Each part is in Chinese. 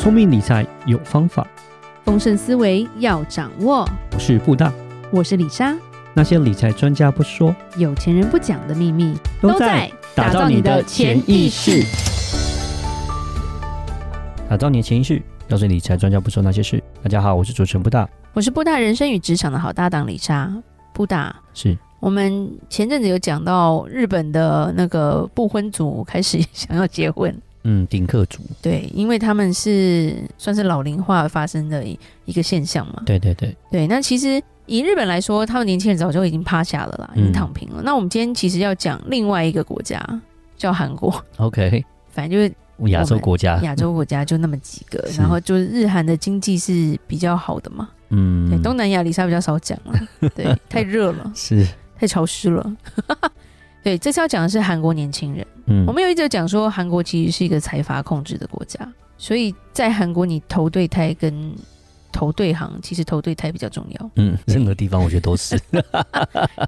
聪明理财有方法，丰盛思维要掌握。我是布大，我是李莎。那些理财专家不说，有钱人不讲的秘密，都在打造你的潜意识。打造你的潜意识，告诉理财专家不说那些事。大家好，我是主持人布大，我是布大人生与职场的好搭档李莎。布大是。我们前阵子有讲到日本的那个不婚族开始 想要结婚，嗯，顶客族，对，因为他们是算是老龄化发生的一个现象嘛，对对对，对。那其实以日本来说，他们年轻人早就已经趴下了啦，已经躺平了。嗯、那我们今天其实要讲另外一个国家，叫韩国，OK，反正就是亚洲国家，亚洲国家就那么几个，然后就是日韩的经济是比较好的嘛，嗯，对，东南亚里莎比较少讲了，对，太热了，是。太潮湿了，对，这次要讲的是韩国年轻人。嗯，我们有一直讲说，韩国其实是一个财阀控制的国家，所以在韩国你投对胎跟投对行，其实投对胎比较重要。嗯，任何地方我觉得都是，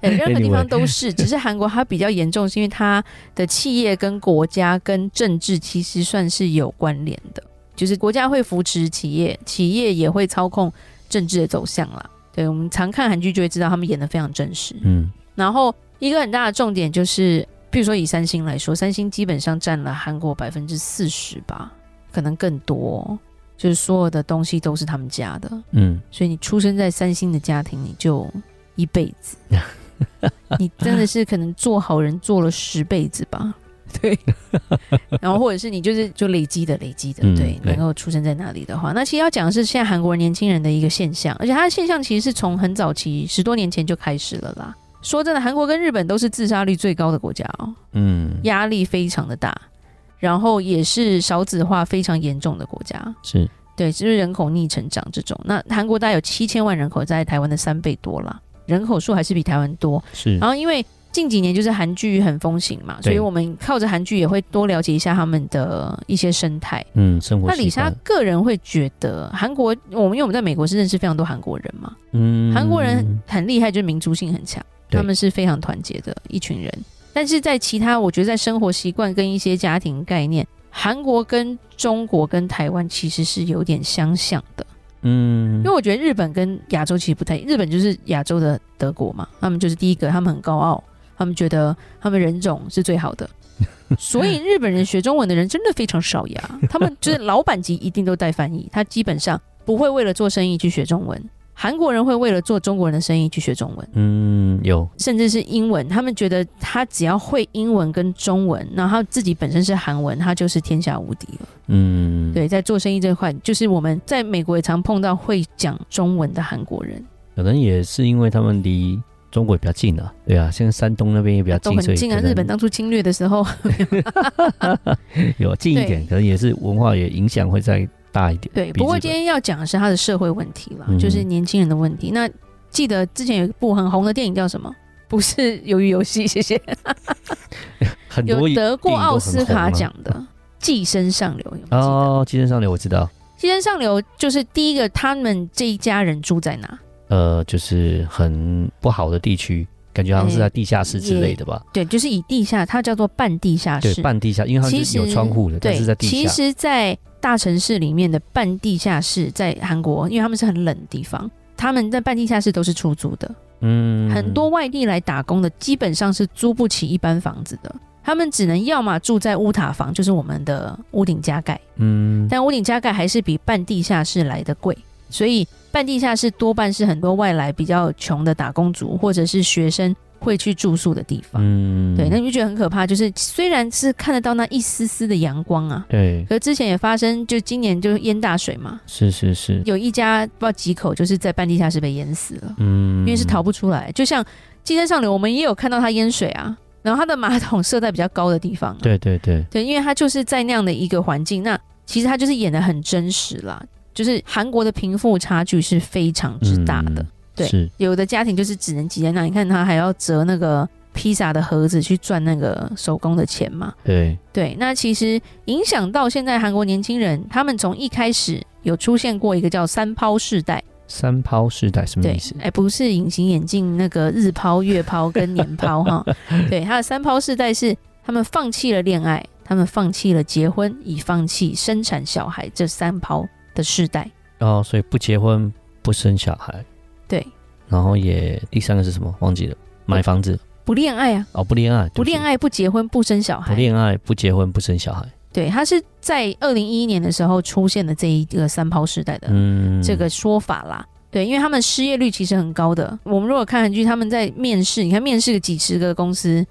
对，任何地方都是，只是韩国它比较严重，是因为它的企业跟国家跟政治其实算是有关联的，就是国家会扶持企业，企业也会操控政治的走向啦。对，我们常看韩剧就会知道，他们演的非常真实。嗯。然后一个很大的重点就是，比如说以三星来说，三星基本上占了韩国百分之四十吧，可能更多，就是所有的东西都是他们家的。嗯，所以你出生在三星的家庭，你就一辈子，你真的是可能做好人做了十辈子吧。对，然后或者是你就是就累积的累积的，嗯、对，能够出生在那里的话，那其实要讲的是现在韩国年轻人的一个现象，而且它的现象其实是从很早期十多年前就开始了啦。说真的，韩国跟日本都是自杀率最高的国家哦，嗯，压力非常的大，然后也是少子化非常严重的国家，是对，就是人口逆成长这种。那韩国大概有七千万人口，在台湾的三倍多了，人口数还是比台湾多。是，然后因为近几年就是韩剧很风行嘛，所以我们靠着韩剧也会多了解一下他们的一些生态，嗯，生活。那李莎个人会觉得韩国，我们因为我们在美国是认识非常多韩国人嘛，嗯，韩国人很厉害，就是民族性很强。他们是非常团结的一群人，但是在其他，我觉得在生活习惯跟一些家庭概念，韩国跟中国跟台湾其实是有点相像的，嗯，因为我觉得日本跟亚洲其实不太，日本就是亚洲的德国嘛，他们就是第一个，他们很高傲，他们觉得他们人种是最好的，所以日本人学中文的人真的非常少呀，他们就是老板级一定都带翻译，他基本上不会为了做生意去学中文。韩国人会为了做中国人的生意去学中文，嗯，有，甚至是英文。他们觉得他只要会英文跟中文，然后他自己本身是韩文，他就是天下无敌了。嗯，对，在做生意这块，就是我们在美国也常碰到会讲中文的韩国人。可能也是因为他们离中国比较近啊。对啊，现在山东那边也比较近，都很近啊。日本当初侵略的时候，有近一点，可能也是文化也影响会在。大一点，对。不过今天要讲的是他的社会问题了，嗯、就是年轻人的问题。那记得之前有一部很红的电影叫什么？不是鱿鱼游戏，谢谢。很多有得过奥斯卡奖的《寄生上流》有？哦，《寄生上流》我知道，《寄生上流》就是第一个，他们这一家人住在哪？呃，就是很不好的地区，感觉好像是在地下室之类的吧？对，就是以地下，它叫做半地下室，对，半地下，因为它是有窗户的，但是在地下。其实，在大城市里面的半地下室，在韩国，因为他们是很冷的地方，他们在半地下室都是出租的。嗯，很多外地来打工的，基本上是租不起一般房子的，他们只能要么住在屋塔房，就是我们的屋顶加盖。嗯，但屋顶加盖还是比半地下室来的贵，所以半地下室多半是很多外来比较穷的打工族或者是学生。会去住宿的地方，嗯，对，那你就觉得很可怕。就是虽然是看得到那一丝丝的阳光啊，对，可是之前也发生，就今年就淹大水嘛，是是是，有一家不知道几口就是在半地下室被淹死了，嗯，因为是逃不出来。就像寄生上流，我们也有看到它淹水啊，然后它的马桶设在比较高的地方，对对对。对，因为它就是在那样的一个环境，那其实它就是演的很真实啦，就是韩国的贫富差距是非常之大的。嗯对，是有的家庭就是只能挤在那，你看他还要折那个披萨的盒子去赚那个手工的钱嘛。对对，那其实影响到现在韩国年轻人，他们从一开始有出现过一个叫三抛世代。三抛世代什么意思？哎，不是隐形眼镜那个日抛、月抛跟年抛哈。对，他的三抛世代是他们放弃了恋爱。他们放弃了结婚，以放弃生产小孩这三抛的世代。哦，所以不结婚不生小孩，对，然后也第三个是什么？忘记了，买房子。不恋爱啊！哦，不恋爱，不恋爱，不结婚，不生小孩。不恋爱，不结婚，不生小孩。对，他是在二零一一年的时候出现的这一个三抛世代的这个说法啦。嗯、对，因为他们失业率其实很高的。我们如果看韩剧，他们在面试，你看面试个几十个公司，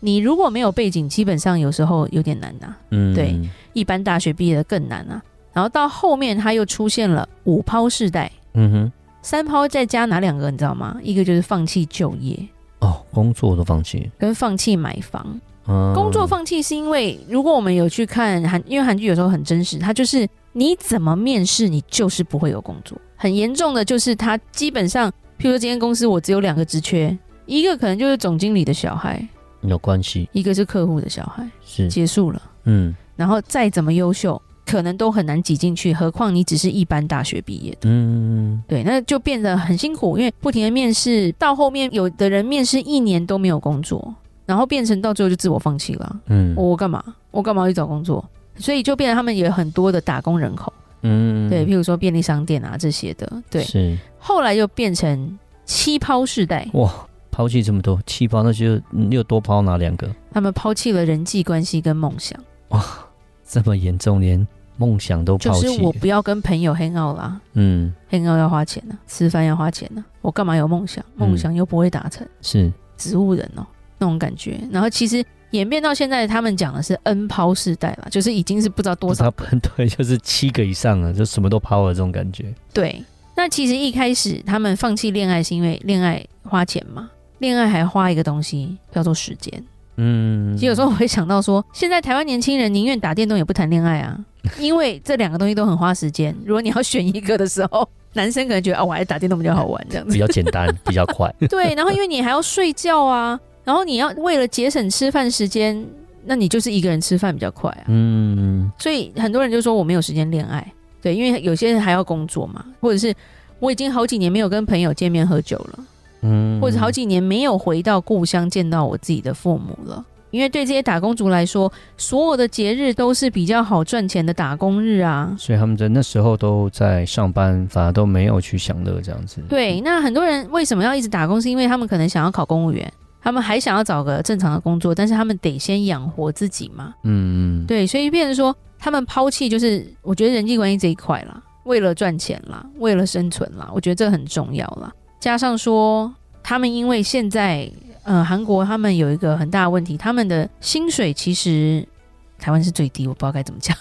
你如果没有背景，基本上有时候有点难呐、啊。嗯，对，一般大学毕业的更难啊。然后到后面他又出现了五抛世代。嗯哼，三抛再加哪两个？你知道吗？一个就是放弃就业。哦，工作都放弃，跟放弃买房。嗯，工作放弃是因为，如果我们有去看韩，因为韩剧有时候很真实，它就是你怎么面试，你就是不会有工作。很严重的就是，他基本上，譬如说，今天公司我只有两个职缺，一个可能就是总经理的小孩，有关系；一个是客户的小孩，是结束了。嗯，然后再怎么优秀。可能都很难挤进去，何况你只是一般大学毕业的。嗯，对，那就变得很辛苦，因为不停的面试，到后面有的人面试一年都没有工作，然后变成到最后就自我放弃了。嗯，我干嘛？我干嘛要去找工作？所以就变得他们也有很多的打工人口。嗯，对，譬如说便利商店啊这些的。对，是。后来又变成七抛世代。哇，抛弃这么多，七抛那就你有多抛哪两个？他们抛弃了人际关系跟梦想。哇。这么严重，连梦想都抛弃。就是我不要跟朋友 hang out 啦。嗯，hang out 要花钱呢、啊，吃饭要花钱呢、啊，我干嘛有梦想？梦想又不会达成，是植物人哦，那种感觉。然后其实演变到现在，他们讲的是 N 抛世代了，就是已经是不知道多少个，对，就是七个以上了，就什么都抛了这种感觉。对，那其实一开始他们放弃恋爱是因为恋爱花钱嘛，恋爱还花一个东西叫做时间。嗯，其实有时候我会想到说，现在台湾年轻人宁愿打电动也不谈恋爱啊，因为这两个东西都很花时间。如果你要选一个的时候，男生可能觉得啊、哦，我还是打电动比较好玩，这样子比较简单，比较快。对，然后因为你还要睡觉啊，然后你要为了节省吃饭时间，那你就是一个人吃饭比较快啊。嗯，所以很多人就说我没有时间恋爱，对，因为有些人还要工作嘛，或者是我已经好几年没有跟朋友见面喝酒了。嗯，或者好几年没有回到故乡见到我自己的父母了，因为对这些打工族来说，所有的节日都是比较好赚钱的打工日啊，所以他们在那时候都在上班，反而都没有去享乐这样子。对，那很多人为什么要一直打工？是因为他们可能想要考公务员，他们还想要找个正常的工作，但是他们得先养活自己嘛。嗯嗯，对，所以变成说他们抛弃就是我觉得人际关系这一块啦，为了赚钱啦，为了生存啦，我觉得这很重要啦。加上说，他们因为现在，呃，韩国他们有一个很大的问题，他们的薪水其实台湾是最低，我不知道该怎么讲。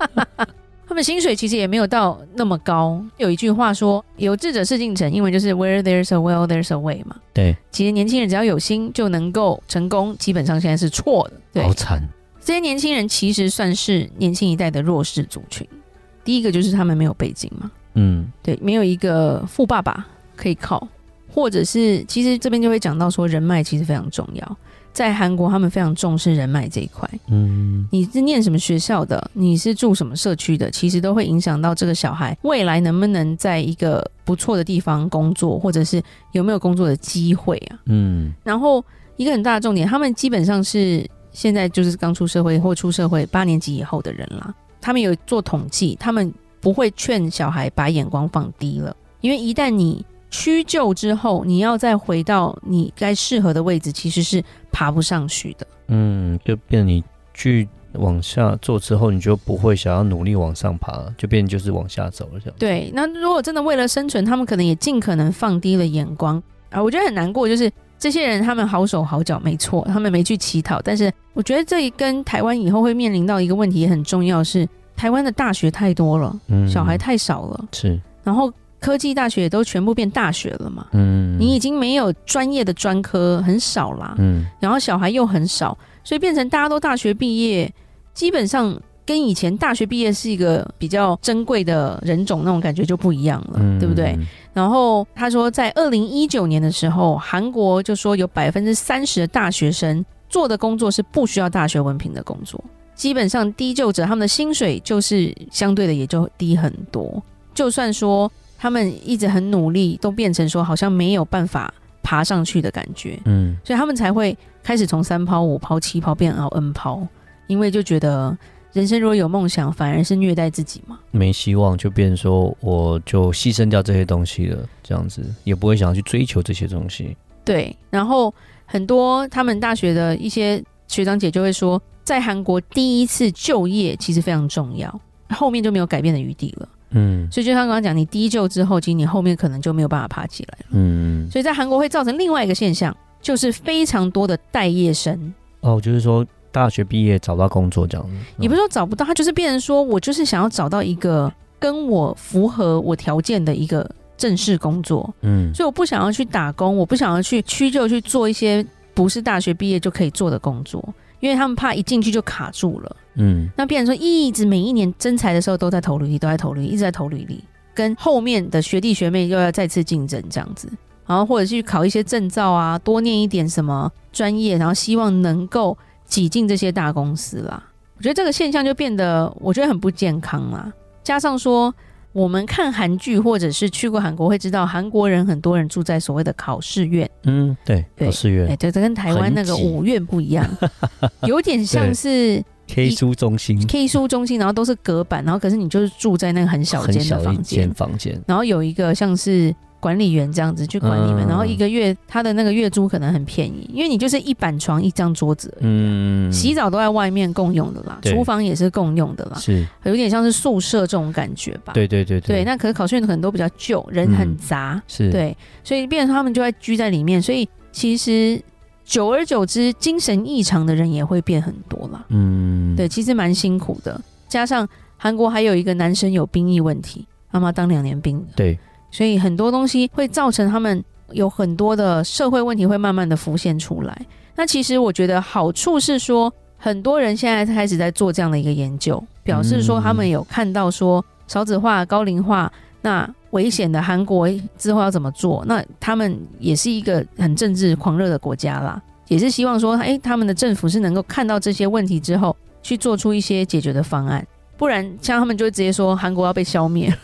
他们薪水其实也没有到那么高。有一句话说：“有志者事竟成”，英文就是 “Where there's a will, there's a way” 嘛。对，其实年轻人只要有心就能够成功，基本上现在是错的。对，好惨。这些年轻人其实算是年轻一代的弱势族群。第一个就是他们没有背景嘛，嗯，对，没有一个富爸爸。可以靠，或者是其实这边就会讲到说，人脉其实非常重要。在韩国，他们非常重视人脉这一块。嗯，你是念什么学校的？你是住什么社区的？其实都会影响到这个小孩未来能不能在一个不错的地方工作，或者是有没有工作的机会啊？嗯，然后一个很大的重点，他们基本上是现在就是刚出社会或出社会八年级以后的人啦。他们有做统计，他们不会劝小孩把眼光放低了，因为一旦你屈就之后，你要再回到你该适合的位置，其实是爬不上去的。嗯，就变你去往下做之后，你就不会想要努力往上爬，就变就是往下走了这样。对，那如果真的为了生存，他们可能也尽可能放低了眼光啊。我觉得很难过，就是这些人他们好手好脚没错，他们没去乞讨，但是我觉得这一跟台湾以后会面临到一个问题也很重要，是台湾的大学太多了，嗯，小孩太少了，是，然后。科技大学也都全部变大学了嘛？嗯，你已经没有专业的专科，很少啦。嗯，然后小孩又很少，所以变成大家都大学毕业，基本上跟以前大学毕业是一个比较珍贵的人种那种感觉就不一样了，嗯、对不对？然后他说，在二零一九年的时候，韩国就说有百分之三十的大学生做的工作是不需要大学文凭的工作，基本上低就者他们的薪水就是相对的也就低很多，就算说。他们一直很努力，都变成说好像没有办法爬上去的感觉，嗯，所以他们才会开始从三抛、五抛、七抛变到 N 抛，因为就觉得人生如果有梦想，反而是虐待自己嘛，没希望，就变成说我就牺牲掉这些东西了，这样子也不会想要去追求这些东西。对，然后很多他们大学的一些学长姐就会说，在韩国第一次就业其实非常重要，后面就没有改变的余地了。嗯，所以就像刚刚讲，你低就之后，其实你后面可能就没有办法爬起来了。嗯，所以在韩国会造成另外一个现象，就是非常多的待业生。哦，就是说大学毕业找不到工作这样子。你不是说找不到，他就是变成说我就是想要找到一个跟我符合我条件的一个正式工作。嗯，所以我不想要去打工，我不想要去屈就去做一些不是大学毕业就可以做的工作。因为他们怕一进去就卡住了，嗯，那变成说一直每一年征才的时候都在投履历，都在投履历，一直在投履历，跟后面的学弟学妹又要再次竞争这样子，然后或者去考一些证照啊，多念一点什么专业，然后希望能够挤进这些大公司啦。我觉得这个现象就变得我觉得很不健康啦，加上说。我们看韩剧或者是去过韩国会知道，韩国人很多人住在所谓的考试院。嗯，对，考试院。哎，对，这跟台湾那个五院不一样，有点像是 K 书中心。K 书中心，然后都是隔板，然后可是你就是住在那个很小间的房间，房间，然后有一个像是。管理员这样子去管你们，嗯、然后一个月他的那个月租可能很便宜，因为你就是一板床一张桌子而已，嗯，洗澡都在外面共用的啦，厨房也是共用的啦，是。有点像是宿舍这种感觉吧？对对对对，对，那可是考试院可能都比较旧，人很杂，嗯、是。对，所以变成他们就在居在里面，所以其实久而久之，精神异常的人也会变很多啦。嗯，对，其实蛮辛苦的，加上韩国还有一个男生有兵役问题，妈妈当两年兵，对。所以很多东西会造成他们有很多的社会问题会慢慢的浮现出来。那其实我觉得好处是说，很多人现在开始在做这样的一个研究，表示说他们有看到说少子化、高龄化那危险的韩国之后要怎么做。那他们也是一个很政治狂热的国家啦，也是希望说，哎，他们的政府是能够看到这些问题之后去做出一些解决的方案，不然像他们就会直接说韩国要被消灭。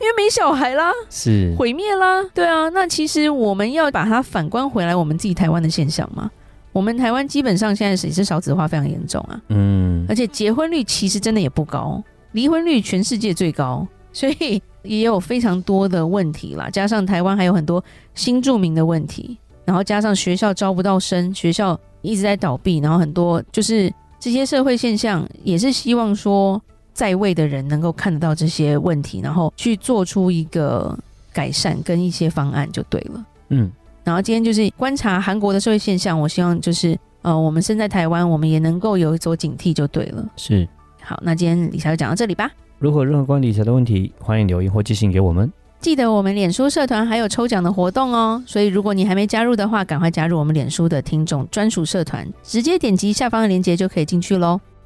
因为没小孩啦，是毁灭啦，对啊。那其实我们要把它反观回来，我们自己台湾的现象嘛。我们台湾基本上现在也是少子化非常严重啊，嗯，而且结婚率其实真的也不高，离婚率全世界最高，所以也有非常多的问题啦。加上台湾还有很多新住民的问题，然后加上学校招不到生，学校一直在倒闭，然后很多就是这些社会现象，也是希望说。在位的人能够看得到这些问题，然后去做出一个改善跟一些方案就对了。嗯，然后今天就是观察韩国的社会现象，我希望就是呃，我们身在台湾，我们也能够有一所警惕就对了。是，好，那今天理财就讲到这里吧。如果任何关于理财的问题，欢迎留言或寄信给我们。记得我们脸书社团还有抽奖的活动哦，所以如果你还没加入的话，赶快加入我们脸书的听众专属社团，直接点击下方的链接就可以进去喽。